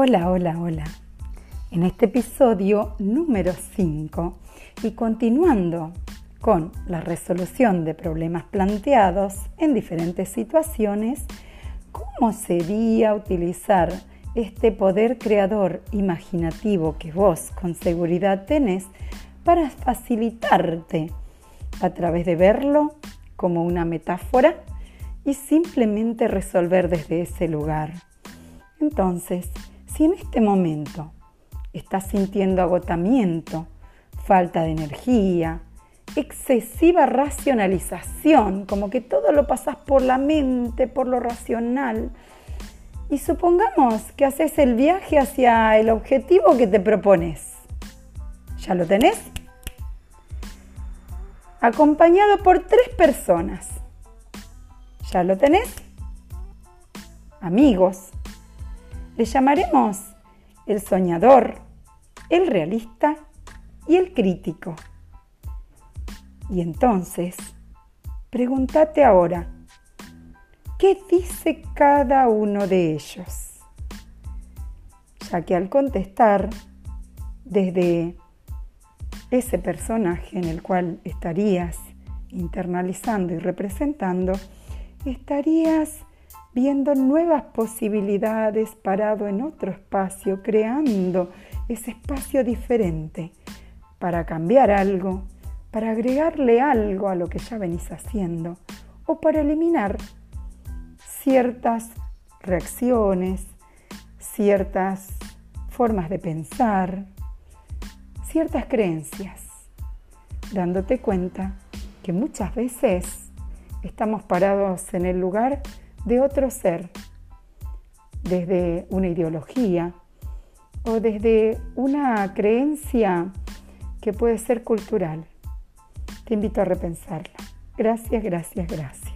Hola, hola, hola. En este episodio número 5 y continuando con la resolución de problemas planteados en diferentes situaciones, ¿cómo sería utilizar este poder creador imaginativo que vos con seguridad tenés para facilitarte a través de verlo como una metáfora y simplemente resolver desde ese lugar? Entonces, si en este momento estás sintiendo agotamiento, falta de energía, excesiva racionalización, como que todo lo pasas por la mente, por lo racional, y supongamos que haces el viaje hacia el objetivo que te propones. ¿Ya lo tenés? Acompañado por tres personas. ¿Ya lo tenés? Amigos, le llamaremos el soñador, el realista y el crítico. Y entonces, pregúntate ahora, ¿qué dice cada uno de ellos? Ya que al contestar desde ese personaje en el cual estarías internalizando y representando, estarías viendo nuevas posibilidades parado en otro espacio, creando ese espacio diferente para cambiar algo, para agregarle algo a lo que ya venís haciendo o para eliminar ciertas reacciones, ciertas formas de pensar, ciertas creencias, dándote cuenta que muchas veces estamos parados en el lugar de otro ser, desde una ideología o desde una creencia que puede ser cultural. Te invito a repensarla. Gracias, gracias, gracias.